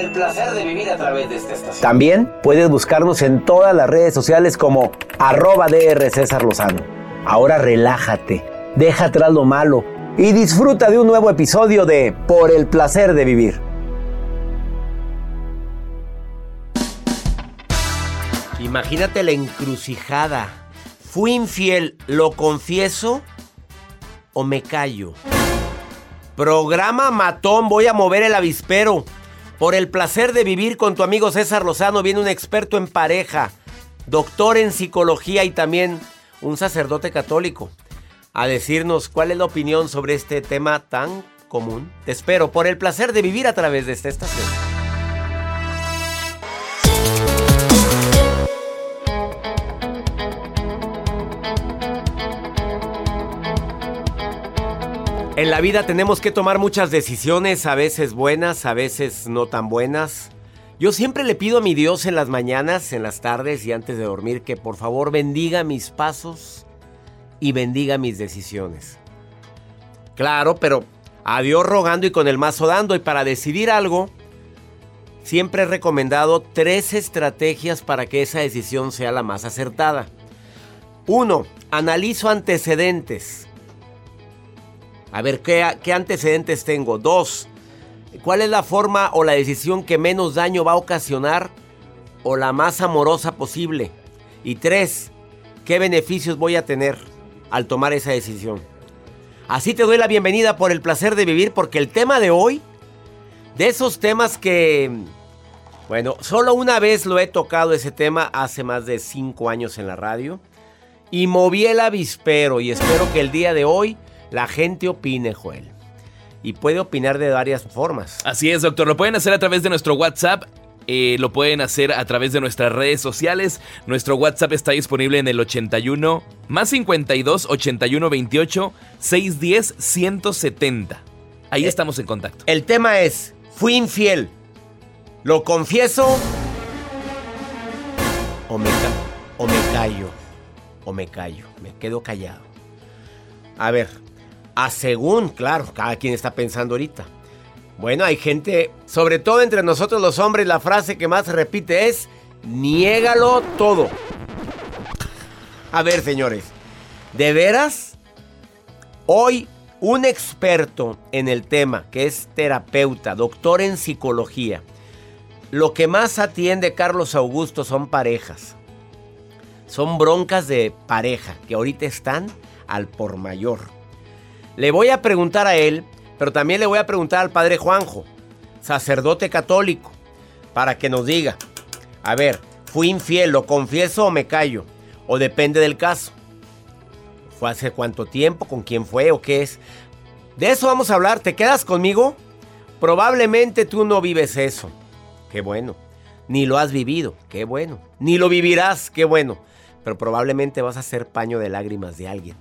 El placer de vivir a través de esta estación. También puedes buscarnos en todas las redes sociales como arroba DR César Lozano. Ahora relájate, deja atrás lo malo y disfruta de un nuevo episodio de Por el placer de vivir. Imagínate la encrucijada. Fui infiel, lo confieso o me callo. Programa matón, voy a mover el avispero. Por el placer de vivir con tu amigo César Lozano viene un experto en pareja, doctor en psicología y también un sacerdote católico a decirnos cuál es la opinión sobre este tema tan común. Te espero por el placer de vivir a través de esta estación. En la vida tenemos que tomar muchas decisiones, a veces buenas, a veces no tan buenas. Yo siempre le pido a mi Dios en las mañanas, en las tardes y antes de dormir que por favor bendiga mis pasos y bendiga mis decisiones. Claro, pero a Dios rogando y con el mazo dando. Y para decidir algo, siempre he recomendado tres estrategias para que esa decisión sea la más acertada. Uno, analizo antecedentes. A ver, ¿qué, antecedentes tengo? Dos, ¿cuál es la forma o la decisión que menos daño va a ocasionar o la más amorosa posible? Y tres, ¿qué beneficios voy a tener al tomar esa decisión? Así te doy la bienvenida por el placer de vivir porque el tema de hoy, de esos temas que, bueno, solo una vez lo he tocado ese tema hace más de cinco años en la radio y moví el avispero y espero que el día de hoy la gente opine, Joel. Y puede opinar de varias formas. Así es, doctor. Lo pueden hacer a través de nuestro WhatsApp. eh, lo pueden hacer a través de nuestras redes sociales. Nuestro WhatsApp está disponible en el 81 más 52 81 28 610 170. Ahí Eh, estamos en contacto. El tema es, fui infiel. ¿Lo confieso? O me, ca- o me callo. O me callo. Me quedo callado. A ver, a según, claro, cada quien está pensando ahorita. Bueno, hay gente, sobre todo entre nosotros los hombres, la frase que más se repite es, niégalo todo. A ver, señores, ¿de veras? Hoy un experto en el tema, que es terapeuta, doctor en psicología, lo que más atiende Carlos Augusto son parejas. Son broncas de pareja que ahorita están al por mayor. Le voy a preguntar a él, pero también le voy a preguntar al padre Juanjo, sacerdote católico, para que nos diga, a ver, fui infiel, lo confieso o me callo, o depende del caso. ¿Fue hace cuánto tiempo? ¿Con quién fue o qué es? De eso vamos a hablar. ¿Te quedas conmigo? Probablemente tú no vives eso. Qué bueno. Ni lo has vivido. Qué bueno. Ni lo vivirás. Qué bueno. Pero probablemente vas a ser paño de lágrimas de alguien.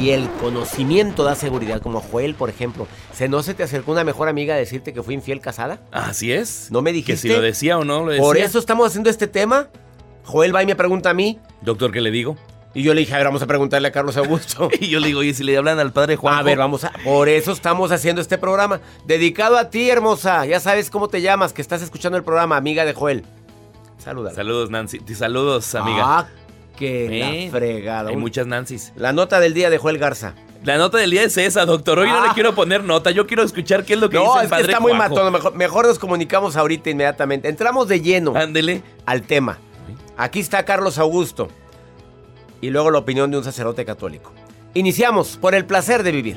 Y el conocimiento da seguridad, como Joel, por ejemplo. ¿Se no se te acercó una mejor amiga a decirte que fui infiel casada? Así es. ¿No me Que dijiste? si lo decía o no lo decía. Por eso estamos haciendo este tema. Joel va y me pregunta a mí. Doctor, ¿qué le digo? Y yo le dije, a ver, vamos a preguntarle a Carlos Augusto. y yo le digo, ¿y si le hablan al padre Juan? A ver, vamos a. Por eso estamos haciendo este programa. Dedicado a ti, hermosa. Ya sabes cómo te llamas, que estás escuchando el programa, amiga de Joel. Saluda. Saludos, Nancy. Saludos, amiga. Ah, qué fregada. Hay muchas Nancys. La nota del día de Joel Garza. La nota del día es esa, doctor. Hoy no le ah. quiero poner nota, yo quiero escuchar qué es lo que dice el padre está muy matón. Mejor, mejor, nos comunicamos ahorita inmediatamente. Entramos de lleno. Ándele. Al tema. Aquí está Carlos Augusto. Y luego la opinión de un sacerdote católico. Iniciamos por el placer de vivir.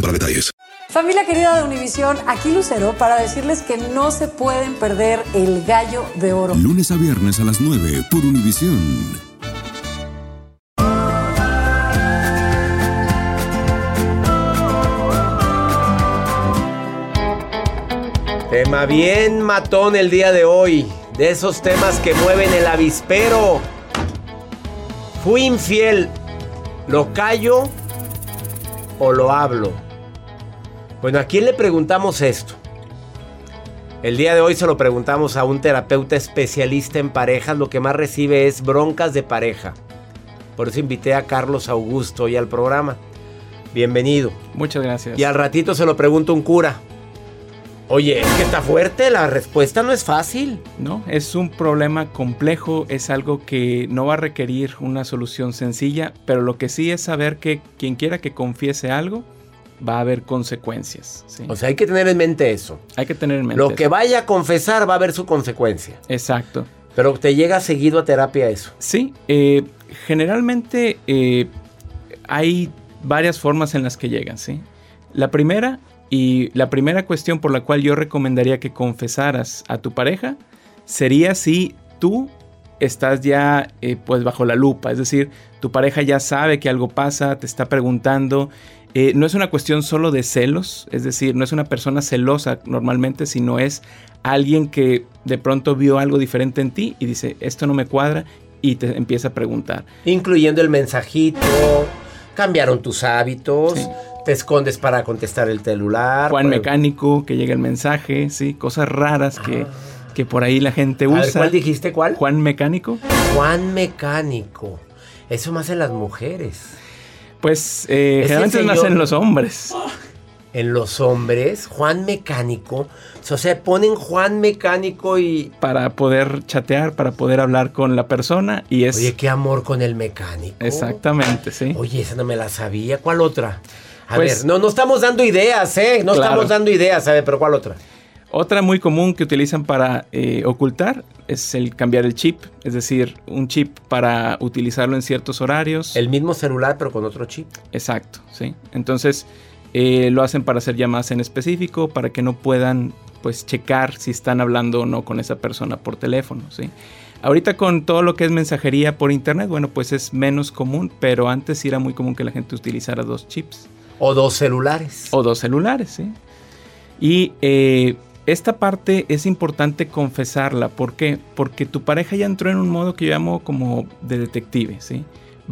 para detalles. Familia querida de Univisión, aquí Lucero para decirles que no se pueden perder el gallo de oro. Lunes a viernes a las 9 por Univisión. Tema bien matón el día de hoy. De esos temas que mueven el avispero. Fui infiel. ¿Lo callo o lo hablo? Bueno, ¿a quién le preguntamos esto? El día de hoy se lo preguntamos a un terapeuta especialista en parejas. Lo que más recibe es broncas de pareja. Por eso invité a Carlos Augusto hoy al programa. Bienvenido. Muchas gracias. Y al ratito se lo pregunto un cura. Oye, es que está fuerte, la respuesta no es fácil. No, es un problema complejo, es algo que no va a requerir una solución sencilla, pero lo que sí es saber que quien quiera que confiese algo, va a haber consecuencias. O sea, hay que tener en mente eso. Hay que tener en mente. Lo que vaya a confesar va a haber su consecuencia. Exacto. Pero te llega seguido a terapia eso. Sí, eh, generalmente eh, hay varias formas en las que llegan, ¿sí? La primera y la primera cuestión por la cual yo recomendaría que confesaras a tu pareja sería si tú estás ya eh, pues bajo la lupa, es decir, tu pareja ya sabe que algo pasa, te está preguntando, eh, no es una cuestión solo de celos, es decir, no es una persona celosa normalmente, sino es alguien que de pronto vio algo diferente en ti y dice, esto no me cuadra y te empieza a preguntar. Incluyendo el mensajito, cambiaron tus hábitos te escondes para contestar el celular. Juan Mecánico, que llega el mensaje, sí, cosas raras que, ah. que por ahí la gente usa. ¿Cuál dijiste cuál? Juan Mecánico. Juan Mecánico. Eso más en las mujeres. Pues eh, generalmente más en los hombres. En los hombres, Juan Mecánico. O sea, ponen Juan Mecánico y. Para poder chatear, para poder hablar con la persona. Y es. Oye, qué amor con el mecánico. Exactamente, sí. Oye, esa no me la sabía. ¿Cuál otra? A pues ver, no, no estamos dando ideas, ¿eh? No estamos dando ideas, ¿sabes? Pero ¿cuál otra? Otra muy común que utilizan para eh, ocultar es el cambiar el chip, es decir, un chip para utilizarlo en ciertos horarios. El mismo celular pero con otro chip. Exacto, sí. Entonces eh, lo hacen para hacer llamadas en específico, para que no puedan pues checar si están hablando o no con esa persona por teléfono, sí. Ahorita con todo lo que es mensajería por internet, bueno, pues es menos común, pero antes sí era muy común que la gente utilizara dos chips. O dos celulares. O dos celulares, sí. Y eh, esta parte es importante confesarla. ¿Por qué? Porque tu pareja ya entró en un modo que yo llamo como de detective, ¿sí?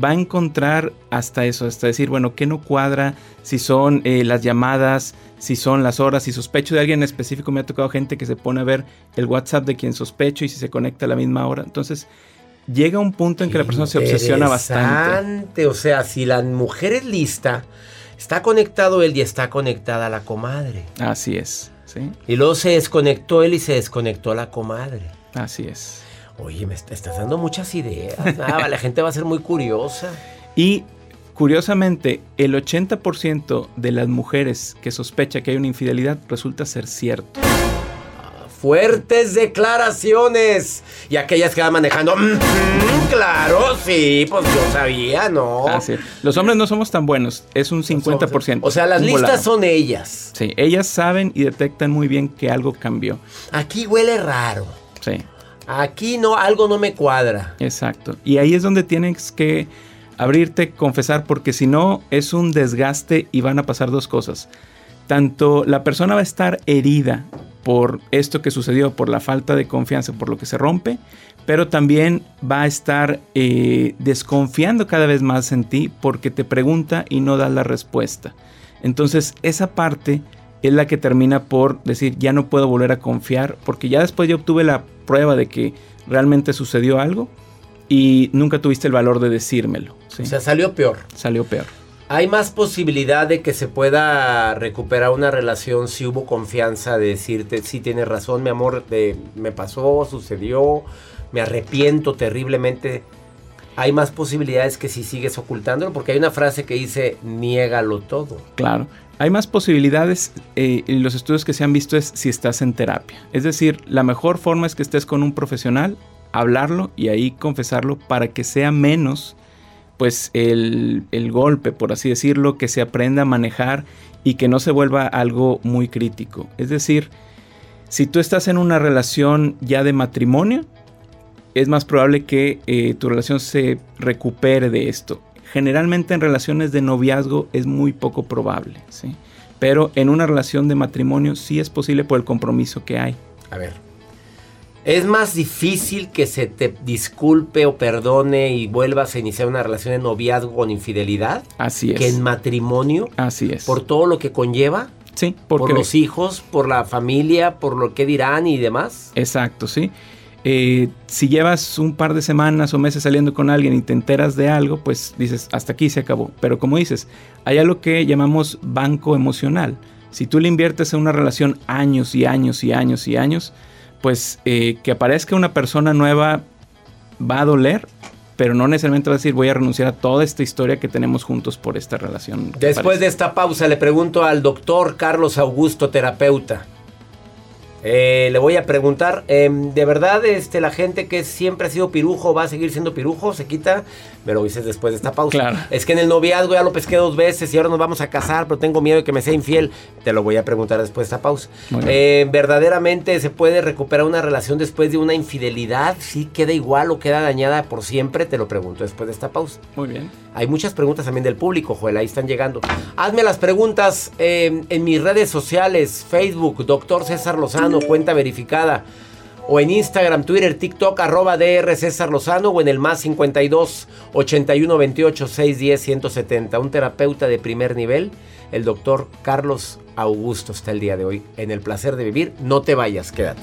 va a encontrar hasta eso, hasta decir, bueno, ¿qué no cuadra? Si son eh, las llamadas, si son las horas, si sospecho de alguien específico, me ha tocado gente que se pone a ver el WhatsApp de quien sospecho y si se conecta a la misma hora. Entonces, llega un punto en que la persona se obsesiona bastante. O sea, si la mujer es lista, está conectado él y está conectada la comadre. Así es, ¿sí? Y luego se desconectó él y se desconectó la comadre. Así es. Oye, me estás dando muchas ideas. Ah, la gente va a ser muy curiosa. Y curiosamente, el 80% de las mujeres que sospecha que hay una infidelidad resulta ser cierto. Fuertes declaraciones. Y aquellas que van manejando. claro, sí, pues yo sabía, ¿no? Así Los hombres no somos tan buenos. Es un 50%. O sea, las listas son ellas. Sí, ellas saben y detectan muy bien que algo cambió. Aquí huele raro. Sí. Aquí no, algo no me cuadra. Exacto. Y ahí es donde tienes que abrirte, confesar, porque si no es un desgaste y van a pasar dos cosas. Tanto la persona va a estar herida por esto que sucedió, por la falta de confianza, por lo que se rompe, pero también va a estar eh, desconfiando cada vez más en ti porque te pregunta y no da la respuesta. Entonces esa parte es la que termina por decir ya no puedo volver a confiar porque ya después yo obtuve la prueba de que realmente sucedió algo y nunca tuviste el valor de decírmelo. O sea, salió peor. Salió peor. ¿Hay más posibilidad de que se pueda recuperar una relación si hubo confianza de decirte, sí tienes razón, mi amor, me pasó, sucedió, me arrepiento terriblemente? ¿Hay más posibilidades que si sigues ocultándolo? Porque hay una frase que dice, niégalo todo. Claro. Hay más posibilidades eh, y los estudios que se han visto es si estás en terapia. Es decir, la mejor forma es que estés con un profesional, hablarlo y ahí confesarlo para que sea menos pues el, golpe, por así decirlo, que se aprenda a manejar y que no se vuelva algo muy crítico. Es decir, si tú estás en una relación ya de matrimonio, es más probable que eh, tu relación se recupere de esto. Generalmente en relaciones de noviazgo es muy poco probable, ¿sí? Pero en una relación de matrimonio sí es posible por el compromiso que hay. A ver, es más difícil que se te disculpe o perdone y vuelvas a iniciar una relación de noviazgo con infidelidad. Así es. Que en matrimonio. Así es. Por todo lo que conlleva. Sí, porque... por los hijos, por la familia, por lo que dirán y demás. Exacto, sí. Eh, si llevas un par de semanas o meses saliendo con alguien y te enteras de algo, pues dices, hasta aquí se acabó. Pero como dices, hay algo que llamamos banco emocional. Si tú le inviertes en una relación años y años y años y años, pues eh, que aparezca una persona nueva va a doler, pero no necesariamente va a decir voy a renunciar a toda esta historia que tenemos juntos por esta relación. Después de esta pausa le pregunto al doctor Carlos Augusto, terapeuta. Eh, le voy a preguntar, em, ¿de verdad este, la gente que siempre ha sido pirujo va a seguir siendo pirujo? ¿Se quita? Me lo dices después de esta pausa. Es que en el noviazgo ya lo pesqué dos veces y ahora nos vamos a casar, pero tengo miedo de que me sea infiel. Te lo voy a preguntar después de esta pausa. Eh, ¿Verdaderamente se puede recuperar una relación después de una infidelidad? ¿Sí queda igual o queda dañada por siempre? Te lo pregunto después de esta pausa. Muy bien. Hay muchas preguntas también del público, Joel, ahí están llegando. Hazme las preguntas em, en mis redes sociales, Facebook, doctor César Lozano, cuenta verificada. O en Instagram, Twitter, TikTok, arroba DR Lozano o en el más 52 81 28 610 170. Un terapeuta de primer nivel, el doctor Carlos Augusto está el día de hoy en el placer de vivir. No te vayas, quédate.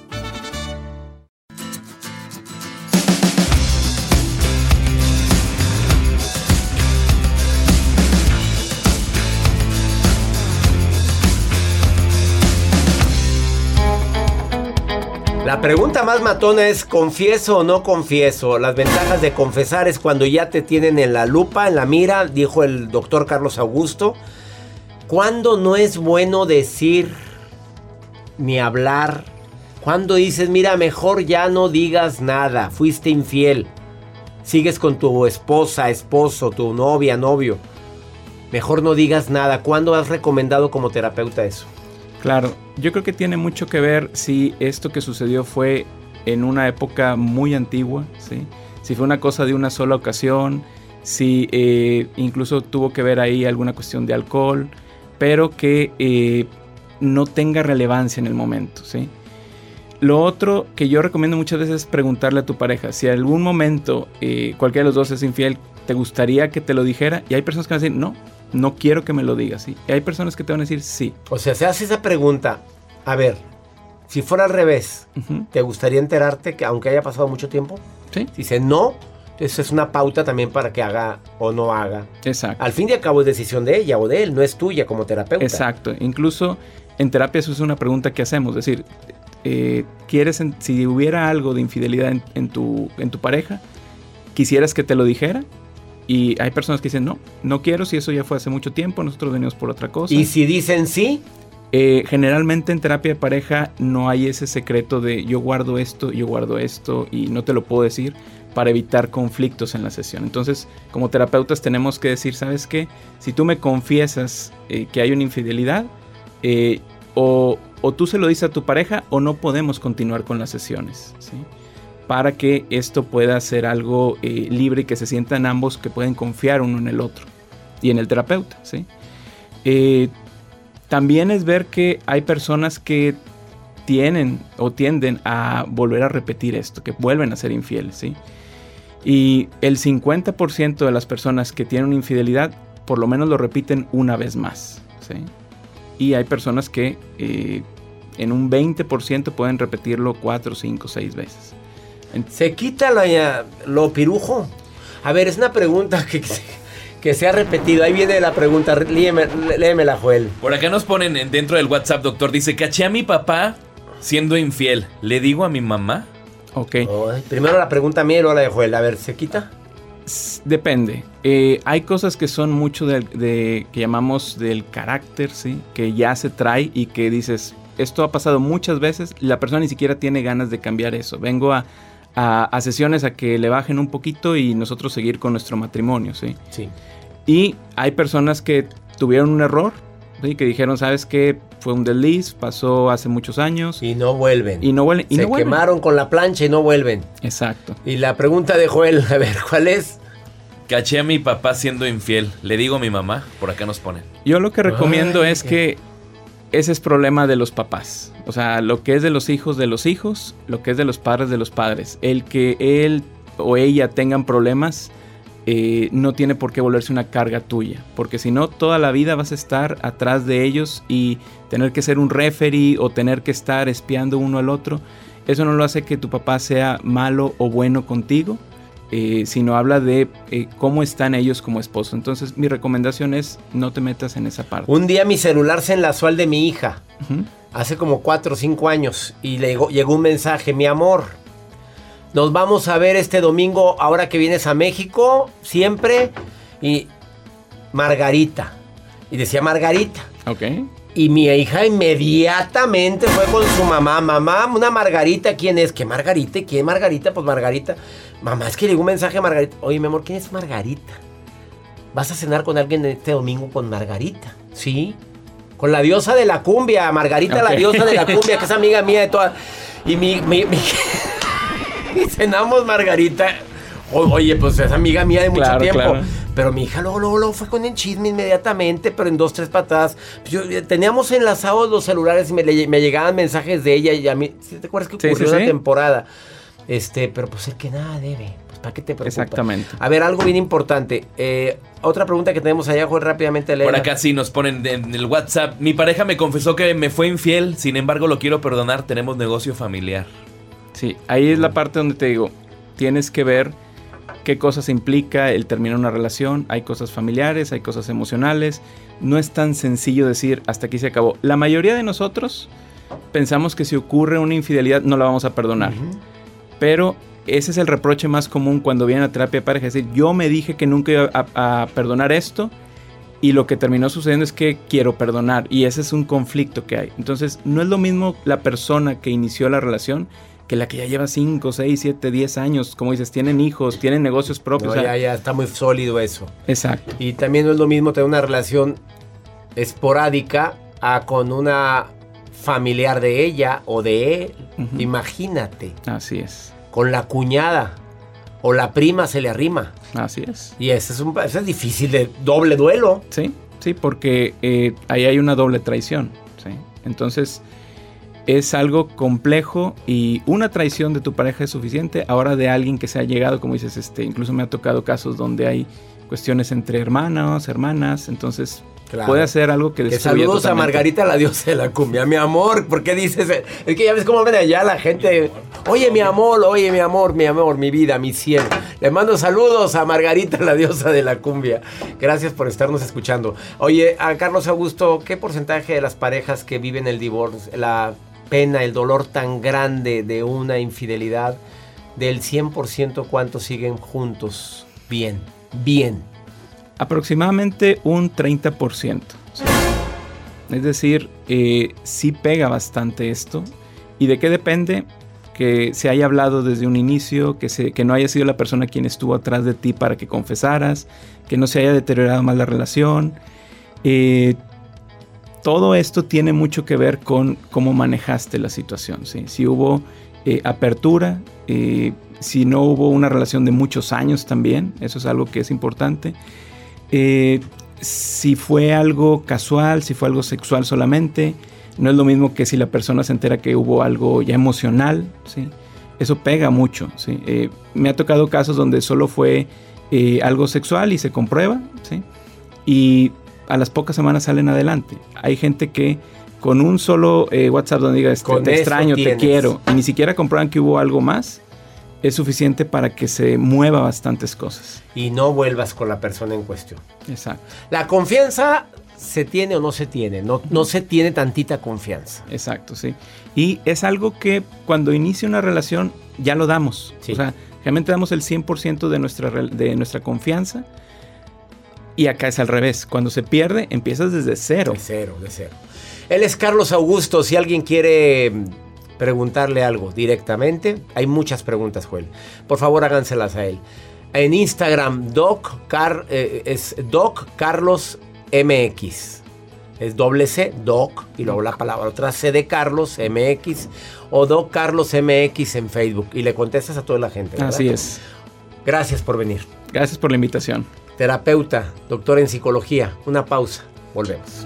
La pregunta más matona es, ¿confieso o no confieso? Las ventajas de confesar es cuando ya te tienen en la lupa, en la mira, dijo el doctor Carlos Augusto. ¿Cuándo no es bueno decir ni hablar? Cuando dices, mira, mejor ya no digas nada, fuiste infiel. Sigues con tu esposa, esposo, tu novia, novio. Mejor no digas nada. ¿Cuándo has recomendado como terapeuta eso? Claro, yo creo que tiene mucho que ver si esto que sucedió fue en una época muy antigua, si fue una cosa de una sola ocasión, si eh, incluso tuvo que ver ahí alguna cuestión de alcohol, pero que eh, no tenga relevancia en el momento. ¿sí? Lo otro que yo recomiendo muchas veces es preguntarle a tu pareja, si en algún momento eh, cualquiera de los dos es infiel, ¿te gustaría que te lo dijera? Y hay personas que van a decir, no, no quiero que me lo digas, ¿sí? Y hay personas que te van a decir sí. O sea, se hace esa pregunta. A ver, si fuera al revés, ¿te gustaría enterarte que aunque haya pasado mucho tiempo? Sí. Si dice no, eso es una pauta también para que haga o no haga. Exacto. Al fin y al cabo es decisión de ella o de él, no es tuya como terapeuta. Exacto. Incluso en terapia eso es una pregunta que hacemos. Es decir, eh, ¿quieres, si hubiera algo de infidelidad en, tu, en tu pareja, quisieras que te lo dijera? Y hay personas que dicen, no, no quiero, si eso ya fue hace mucho tiempo, nosotros venimos por otra cosa. ¿Y si dicen sí? Eh, generalmente en terapia de pareja no hay ese secreto de yo guardo esto, yo guardo esto y no te lo puedo decir para evitar conflictos en la sesión. Entonces, como terapeutas tenemos que decir, ¿sabes qué? Si tú me confiesas eh, que hay una infidelidad, eh, o, o, tú se lo dices a tu pareja o no podemos continuar con las sesiones. ¿sí? Para que esto pueda ser algo eh, libre y que se sientan ambos que pueden confiar uno en el otro y en el terapeuta. ¿sí? Eh, también es ver que hay personas que tienen o tienden a volver a repetir esto, que vuelven a ser infieles. ¿sí? Y el 50% de las personas que tienen infidelidad por lo menos lo repiten una vez más. ¿sí? Y hay personas que eh, en un 20% pueden repetirlo 4, 5, 6 veces. ¿Se quita lo, lo pirujo? A ver, es una pregunta que, que se ha repetido. Ahí viene la pregunta. Léeme, léemela, Joel. Por acá nos ponen dentro del WhatsApp, doctor. Dice, caché a mi papá siendo infiel. ¿Le digo a mi mamá? Ok. primero la pregunta mía y luego la de Joel. A ver, ¿se quita? Depende. Eh, hay cosas que son mucho de, de, que llamamos del carácter, ¿sí? Que ya se trae y que dices, esto ha pasado muchas veces, la persona ni siquiera tiene ganas de cambiar eso. Vengo a, a, a, sesiones a que le bajen un poquito y nosotros seguir con nuestro matrimonio, ¿sí? Sí. Y hay personas que tuvieron un error, ¿sí? Que dijeron, ¿sabes qué? Fue un desliz, pasó hace muchos años. Y no vuelven. Y no vuelven. Y Se no vuelven. quemaron con la plancha y no vuelven. Exacto. Y la pregunta de Joel, a ver, ¿cuál es? Caché a mi papá siendo infiel. ¿Le digo a mi mamá? Por acá nos ponen. Yo lo que recomiendo Ay, es qué- que ese es problema de los papás. O sea, lo que es de los hijos de los hijos, lo que es de los padres de los padres. El que él o ella tengan problemas eh, no tiene por qué volverse una carga tuya. Porque si no, toda la vida vas a estar atrás de ellos y tener que ser un referee o tener que estar espiando uno al otro. Eso no lo hace que tu papá sea malo o bueno contigo, eh, sino habla de eh, cómo están ellos como esposos. Entonces mi recomendación es no te metas en esa parte. Un día mi celular se enlazó al de mi hija. Hace como 4 o 5 años. Y le llegó, llegó un mensaje, mi amor. Nos vamos a ver este domingo ahora que vienes a México. Siempre. Y Margarita. Y decía Margarita. Ok. Y mi hija inmediatamente fue con su mamá. Mamá, una Margarita, ¿quién es? ¿Qué Margarita? ¿Y ¿Quién Margarita? Pues Margarita. Mamá, es que llegó un mensaje a Margarita. Oye, mi amor, ¿quién es Margarita? ¿Vas a cenar con alguien este domingo con Margarita? Sí. Con la diosa de la cumbia, Margarita, la diosa de la cumbia, que es amiga mía de toda. Y mi. mi- mi- y cenamos Margarita. O- oye, pues es amiga mía de mucho Claro, tiempo. claro. Pero mi hija luego, luego, luego fue con el chisme inmediatamente, pero en dos, tres patadas. Yo- eh, teníamos enlazados los celulares y me, le- me llegaban mensajes de ella y a mí. ¿sí ¿Te acuerdas que Sí, ocurrió sí, una sí. temporada? Este, pero pues el que nada debe. Pues ¿para qué te preocupa? Exactamente. A ver, algo bien importante. Eh, otra pregunta que tenemos allá, Joel, rápidamente leer. Por acá sí nos ponen en el WhatsApp. Mi pareja me confesó que me fue infiel, sin embargo lo quiero perdonar, tenemos negocio familiar. Sí, ahí es la parte donde te digo, tienes que ver qué cosas implica el terminar una relación. Hay cosas familiares, hay cosas emocionales. No es tan sencillo decir hasta aquí se acabó. La mayoría de nosotros pensamos que si ocurre una infidelidad no la vamos a perdonar. Pero ese es el reproche más común cuando viene a terapia de pareja. Es decir, yo me dije que nunca iba a, a perdonar esto y lo que terminó sucediendo es que quiero perdonar y ese es un conflicto que hay. Entonces, no es lo mismo la persona que inició la relación que la que ya lleva 5, 6, 7, 10 años, como dices, tienen hijos, tienen negocios propios. No, o sea, ya, ya está muy sólido eso. Exacto. Y también no es lo mismo tener una relación esporádica a con una familiar de ella o de él. Imagínate, Así es. con la cuñada o la prima se le arrima. Así es. Y ese es, un, ese es difícil de doble duelo. Sí, sí, porque eh, ahí hay una doble traición. ¿sí? Entonces, es algo complejo y una traición de tu pareja es suficiente. Ahora de alguien que se ha llegado, como dices, este, incluso me ha tocado casos donde hay cuestiones entre hermanos, hermanas, entonces Claro. puede ser algo que Que saludos a. Margarita, la diosa de la cumbia. Mi amor, ¿por qué dices? Es que ya ves cómo ven allá la gente. Oye, mi amor, oye, mi amor, mi amor, mi vida, mi cielo. Le mando saludos a Margarita, la diosa de la cumbia. Gracias por estarnos escuchando. Oye, a Carlos Augusto, ¿qué porcentaje de las parejas que viven el divorcio, la pena, el dolor tan grande de una infidelidad, del 100%, cuántos siguen juntos? Bien, bien. Aproximadamente un 30%. ¿sí? Es decir, eh, sí pega bastante esto. ¿Y de qué depende? Que se haya hablado desde un inicio, que, se, que no haya sido la persona quien estuvo atrás de ti para que confesaras, que no se haya deteriorado más la relación. Eh, todo esto tiene mucho que ver con cómo manejaste la situación. ¿sí? Si hubo eh, apertura, eh, si no hubo una relación de muchos años también, eso es algo que es importante. Eh, si fue algo casual, si fue algo sexual solamente, no es lo mismo que si la persona se entera que hubo algo ya emocional, ¿sí? Eso pega mucho, ¿sí? Eh, me ha tocado casos donde solo fue eh, algo sexual y se comprueba, ¿sí? Y a las pocas semanas salen adelante. Hay gente que con un solo eh, WhatsApp donde diga, este, te extraño, te quiero, y ni siquiera comprueban que hubo algo más, es suficiente para que se mueva bastantes cosas. Y no vuelvas con la persona en cuestión. Exacto. La confianza se tiene o no se tiene. No, no se tiene tantita confianza. Exacto, sí. Y es algo que cuando inicia una relación ya lo damos. Sí. O sea, realmente damos el 100% de nuestra, de nuestra confianza. Y acá es al revés. Cuando se pierde, empiezas desde cero. De cero, de cero. Él es Carlos Augusto. Si alguien quiere preguntarle algo directamente, hay muchas preguntas, Joel. Por favor, háganselas a él. En Instagram, Doc, Car- eh, es Doc Carlos MX. Es doble C, Doc, y luego la palabra otra C de Carlos MX o Doc Carlos MX en Facebook. Y le contestas a toda la gente. ¿verdad? Así es. Gracias por venir. Gracias por la invitación. Terapeuta, doctor en psicología. Una pausa. Volvemos.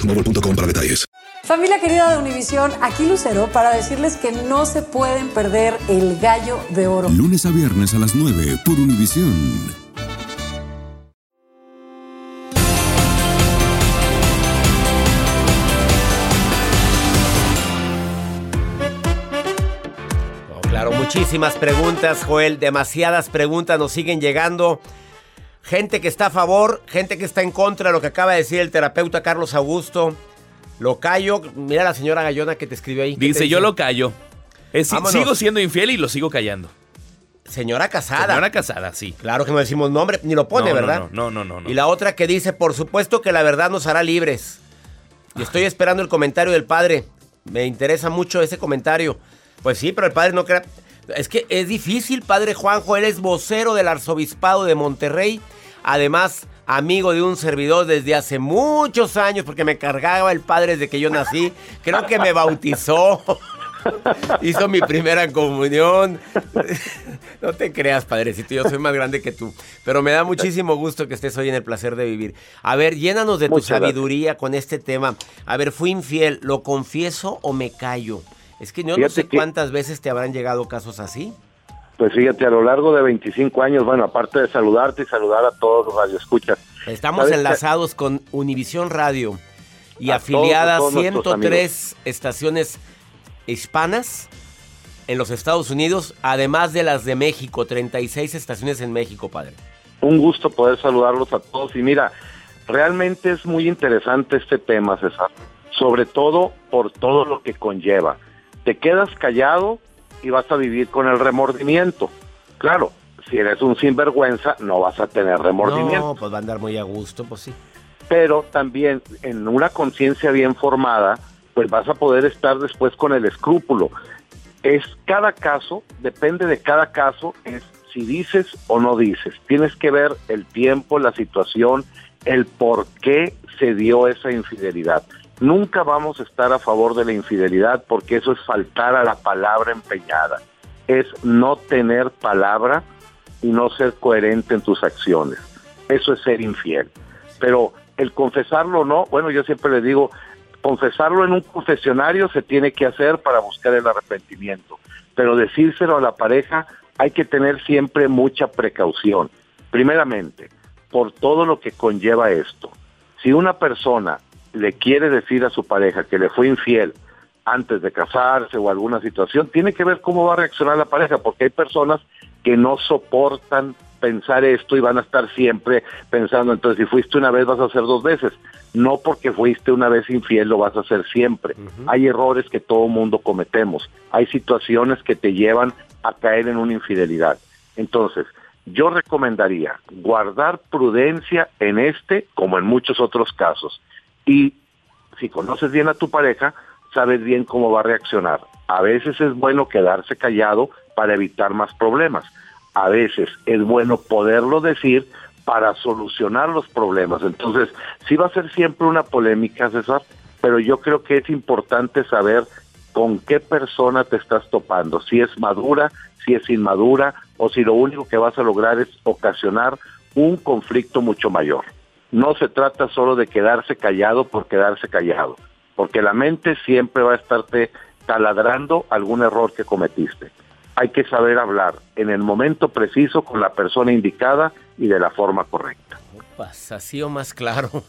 para detalles. Familia querida de Univisión, aquí Lucero para decirles que no se pueden perder el gallo de oro. Lunes a viernes a las 9 por Univisión. Oh, claro, muchísimas preguntas, Joel, demasiadas preguntas nos siguen llegando. Gente que está a favor, gente que está en contra de lo que acaba de decir el terapeuta Carlos Augusto. Lo callo. Mira la señora Gallona que te escribió ahí. Dice, yo lo callo. sigo siendo infiel y lo sigo callando. Señora casada. Señora casada, sí. Claro que no decimos nombre, ni lo pone, ¿verdad? No, no, no, no, Y la otra que dice, por supuesto que la verdad nos hará libres. Y estoy esperando el comentario del padre. Me interesa mucho ese comentario. Pues sí, pero el padre no crea. Es que es difícil, padre Juanjo. Él es vocero del arzobispado de Monterrey. Además, amigo de un servidor desde hace muchos años, porque me cargaba el padre desde que yo nací. Creo que me bautizó. Hizo mi primera comunión. No te creas, padrecito, yo soy más grande que tú. Pero me da muchísimo gusto que estés hoy en el placer de vivir. A ver, llénanos de tu sabiduría con este tema. A ver, fui infiel, ¿lo confieso o me callo? Es que yo no sé cuántas veces te habrán llegado casos así. Pues fíjate, a lo largo de 25 años, bueno, aparte de saludarte y saludar a todos los radioescuchas. Estamos enlazados con Univisión Radio y afiliadas 103 estaciones hispanas en los Estados Unidos, además de las de México, 36 estaciones en México, padre. Un gusto poder saludarlos a todos y mira, realmente es muy interesante este tema, César, sobre todo por todo lo que conlleva. Te quedas callado y vas a vivir con el remordimiento. Claro, si eres un sinvergüenza, no vas a tener remordimiento. No, pues va a andar muy a gusto, pues sí. Pero también en una conciencia bien formada, pues vas a poder estar después con el escrúpulo. Es cada caso, depende de cada caso, es si dices o no dices. Tienes que ver el tiempo, la situación, el por qué se dio esa infidelidad. Nunca vamos a estar a favor de la infidelidad porque eso es faltar a la palabra empeñada. Es no tener palabra y no ser coherente en tus acciones. Eso es ser infiel. Pero el confesarlo o no, bueno, yo siempre le digo, confesarlo en un confesionario se tiene que hacer para buscar el arrepentimiento. Pero decírselo a la pareja hay que tener siempre mucha precaución. Primeramente, por todo lo que conlleva esto. Si una persona le quiere decir a su pareja que le fue infiel antes de casarse o alguna situación, tiene que ver cómo va a reaccionar la pareja, porque hay personas que no soportan pensar esto y van a estar siempre pensando, entonces si fuiste una vez vas a hacer dos veces. No porque fuiste una vez infiel lo vas a hacer siempre. Hay errores que todo mundo cometemos. Hay situaciones que te llevan a caer en una infidelidad. Entonces, yo recomendaría guardar prudencia en este como en muchos otros casos. Y si conoces bien a tu pareja, sabes bien cómo va a reaccionar. A veces es bueno quedarse callado para evitar más problemas. A veces es bueno poderlo decir para solucionar los problemas. Entonces, sí va a ser siempre una polémica, César, pero yo creo que es importante saber con qué persona te estás topando, si es madura, si es inmadura, o si lo único que vas a lograr es ocasionar un conflicto mucho mayor. No se trata solo de quedarse callado por quedarse callado, porque la mente siempre va a estarte taladrando algún error que cometiste. Hay que saber hablar en el momento preciso con la persona indicada y de la forma correcta. Upas, así o más claro.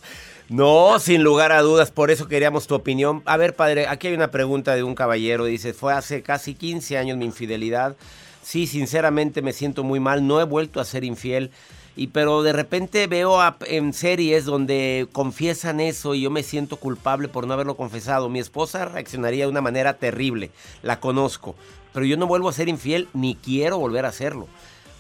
No, sin lugar a dudas, por eso queríamos tu opinión. A ver, padre, aquí hay una pregunta de un caballero. Dice, fue hace casi 15 años mi infidelidad. Sí, sinceramente me siento muy mal, no he vuelto a ser infiel. Y pero de repente veo en series donde confiesan eso y yo me siento culpable por no haberlo confesado. Mi esposa reaccionaría de una manera terrible, la conozco, pero yo no vuelvo a ser infiel ni quiero volver a hacerlo.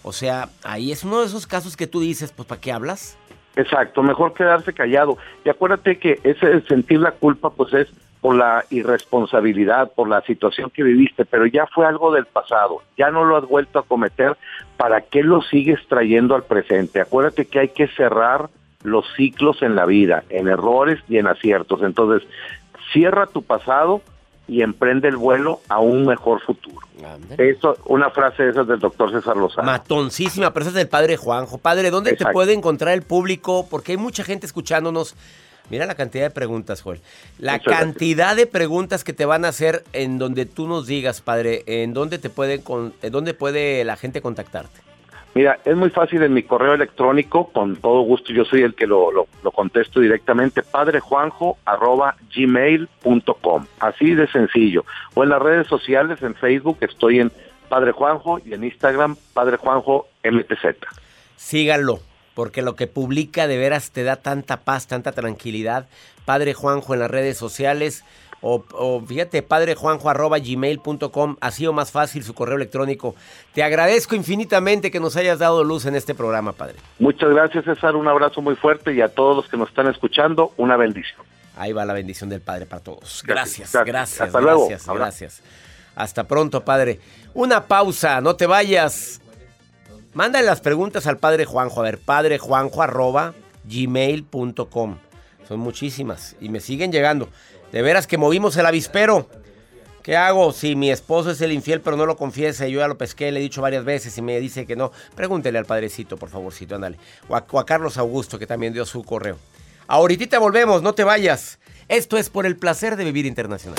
O sea, ahí es uno de esos casos que tú dices, pues ¿para qué hablas? Exacto, mejor quedarse callado. Y acuérdate que ese sentir la culpa pues es por la irresponsabilidad, por la situación que viviste, pero ya fue algo del pasado, ya no lo has vuelto a cometer, ¿para qué lo sigues trayendo al presente? Acuérdate que hay que cerrar los ciclos en la vida, en errores y en aciertos. Entonces, cierra tu pasado y emprende el vuelo a un mejor futuro. Eso, una frase de esas del doctor César Lozano. Matoncísima, pero esa es del padre Juanjo. Padre, ¿dónde te puede encontrar el público? Porque hay mucha gente escuchándonos Mira la cantidad de preguntas, Joel. La cantidad de preguntas que te van a hacer en donde tú nos digas, padre, en dónde te puede, en dónde puede la gente contactarte. Mira, es muy fácil en mi correo electrónico, con todo gusto yo soy el que lo, lo, contesto directamente, padrejuanjo arroba gmail.com, así de sencillo. O en las redes sociales, en Facebook, estoy en Padre Juanjo y en Instagram Padre Juanjo MTZ. Síganlo, porque lo que publica de veras te da tanta paz, tanta tranquilidad. Padre Juanjo en las redes sociales o, o fíjate, padrejuanjo arroba gmail.com, así o más fácil su correo electrónico. Te agradezco infinitamente que nos hayas dado luz en este programa, Padre. Muchas gracias César, un abrazo muy fuerte y a todos los que nos están escuchando, una bendición. Ahí va la bendición del Padre para todos. Gracias, Gracias. gracias, Hasta luego. gracias, gracias. Hasta pronto, Padre. Una pausa, no te vayas. Mándale las preguntas al Padre Juanjo. A ver, padrejuanjo arroba. Son muchísimas y me siguen llegando. De veras que movimos el avispero. ¿Qué hago si mi esposo es el infiel pero no lo confiesa? Yo ya lo pesqué, le he dicho varias veces y me dice que no. Pregúntele al padrecito, por favorcito, ándale. O a, o a Carlos Augusto, que también dio su correo. Ahorita volvemos, no te vayas. Esto es por el placer de vivir internacional.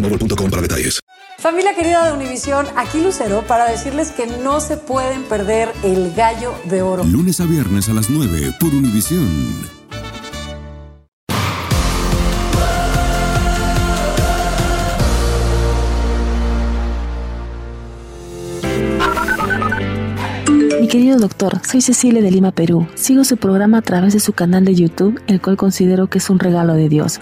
boostmobile.com para detalles. Familia querida de Univisión, aquí Lucero para decirles que no se pueden perder el gallo de oro. Lunes a viernes a las 9 por Univisión. Querido doctor, soy Cecilia de Lima, Perú. Sigo su programa a través de su canal de YouTube, el cual considero que es un regalo de Dios.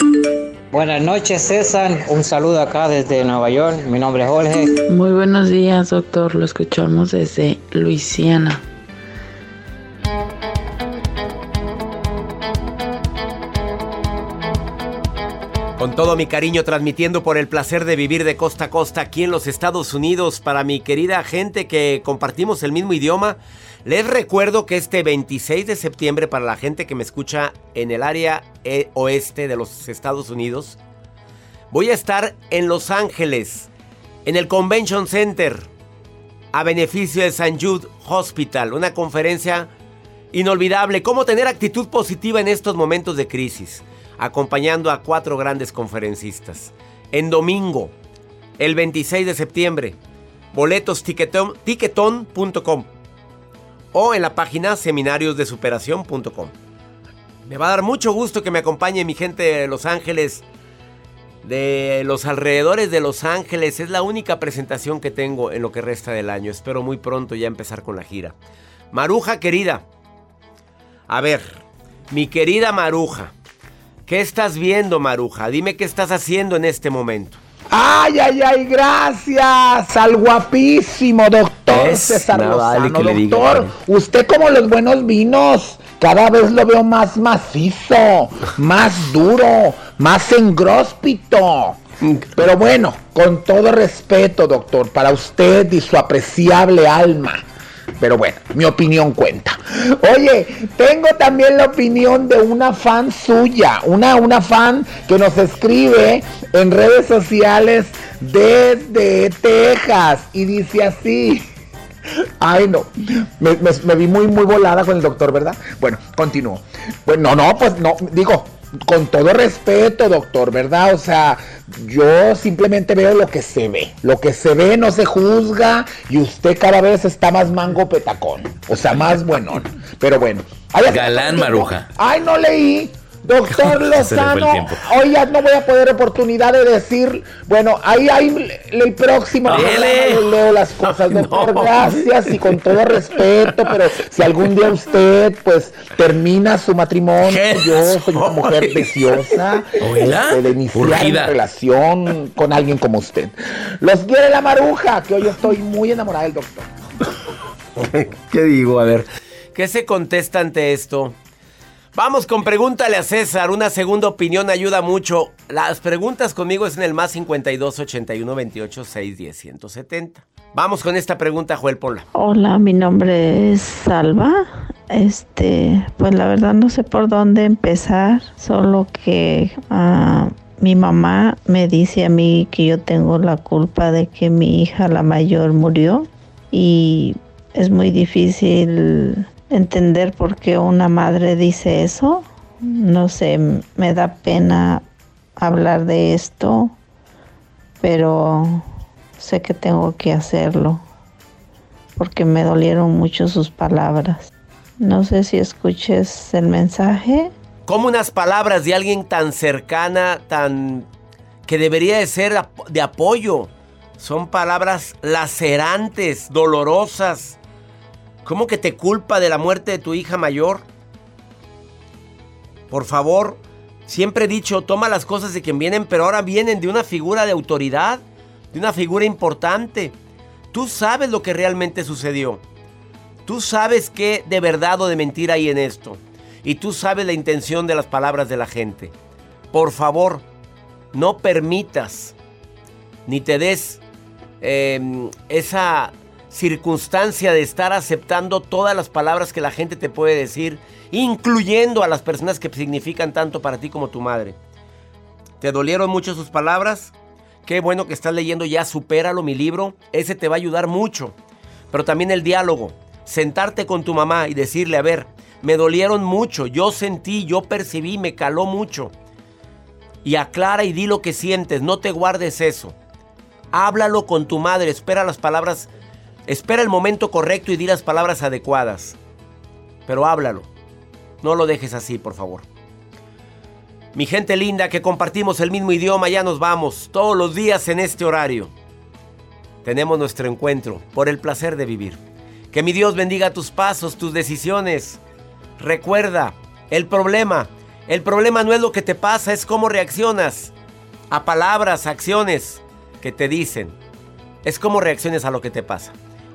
Buenas noches, César. Un saludo acá desde Nueva York. Mi nombre es Jorge. Muy buenos días, doctor. Lo escuchamos desde Luisiana. Con todo mi cariño transmitiendo por el placer de vivir de costa a costa aquí en los Estados Unidos para mi querida gente que compartimos el mismo idioma. Les recuerdo que este 26 de septiembre para la gente que me escucha en el área eh, oeste de los Estados Unidos, voy a estar en Los Ángeles, en el Convention Center, a beneficio de St. Jude Hospital, una conferencia inolvidable, cómo tener actitud positiva en estos momentos de crisis acompañando a cuatro grandes conferencistas. En domingo, el 26 de septiembre, boletos tiquetón- tiquetón.com o en la página seminariosdesuperación.com. Me va a dar mucho gusto que me acompañe mi gente de Los Ángeles, de los alrededores de Los Ángeles. Es la única presentación que tengo en lo que resta del año. Espero muy pronto ya empezar con la gira. Maruja querida. A ver, mi querida Maruja. ¿Qué estás viendo, Maruja? Dime qué estás haciendo en este momento. Ay, ay, ay, gracias al guapísimo doctor Le diga, doctor, usted como los buenos vinos, cada vez lo veo más macizo, más duro, más engróspito. Pero bueno, con todo respeto, doctor, para usted y su apreciable alma. Pero bueno, mi opinión cuenta. Oye, tengo también la opinión de una fan suya, una, una fan que nos escribe en redes sociales desde Texas y dice así. Ay, no. Me, me- me vi muy, muy volada con el doctor, ¿verdad? Bueno, continúo. Bueno, no, pues no, digo, con todo respeto, doctor, ¿verdad? O sea, yo simplemente veo lo que se ve. Lo que se ve no se juzga y usted cada vez está más mango petacón. O sea, más buenón. Pero bueno. Galán Maruja. Ay, no leí. Doctor Lozano, hoy ya no voy a poder oportunidad de decir, bueno, ahí hay el próximo le leo las cosas, doctor, gracias y con todo respeto, pero si algún día usted pues termina su matrimonio, yo soy una mujer deseosa este, de iniciar una relación con alguien como usted. Los quiere la maruja, que hoy estoy muy enamorada del doctor. ¿Qué digo? A ver, ¿qué se contesta ante esto? Vamos con pregúntale a César. Una segunda opinión ayuda mucho. Las preguntas conmigo es en el más 52 81 28 610 170. Vamos con esta pregunta, Joel Pola. Hola, mi nombre es Salva. Este, pues la verdad no sé por dónde empezar, solo que ah, mi mamá me dice a mí que yo tengo la culpa de que mi hija la mayor murió y es muy difícil entender por qué una madre dice eso. No sé, me da pena hablar de esto, pero sé que tengo que hacerlo porque me dolieron mucho sus palabras. No sé si escuches el mensaje. Como unas palabras de alguien tan cercana, tan que debería de ser de apoyo, son palabras lacerantes, dolorosas, ¿Cómo que te culpa de la muerte de tu hija mayor? Por favor, siempre he dicho, toma las cosas de quien vienen, pero ahora vienen de una figura de autoridad, de una figura importante. Tú sabes lo que realmente sucedió. Tú sabes qué de verdad o de mentira hay en esto. Y tú sabes la intención de las palabras de la gente. Por favor, no permitas ni te des em, esa circunstancia de estar aceptando todas las palabras que la gente te puede decir, incluyendo a las personas que significan tanto para ti como tu madre. ¿Te dolieron mucho sus palabras? Qué bueno que estás leyendo ya Supéralo, mi libro. Ese te va a ayudar mucho. Pero también el diálogo. Sentarte con tu mamá y decirle, a ver, me dolieron mucho, yo sentí, yo percibí, me caló mucho. Y aclara y di lo que sientes, no te guardes eso. Háblalo con tu madre, espera las palabras Espera el momento correcto y di las palabras adecuadas. Pero háblalo. No lo dejes así, por favor. Mi gente linda que compartimos el mismo idioma, ya nos vamos todos los días en este horario. Tenemos nuestro encuentro por el placer de vivir. Que mi Dios bendiga tus pasos, tus decisiones. Recuerda, el problema, el problema no es lo que te pasa, es cómo reaccionas a palabras, acciones que te dicen. Es cómo reacciones a lo que te pasa.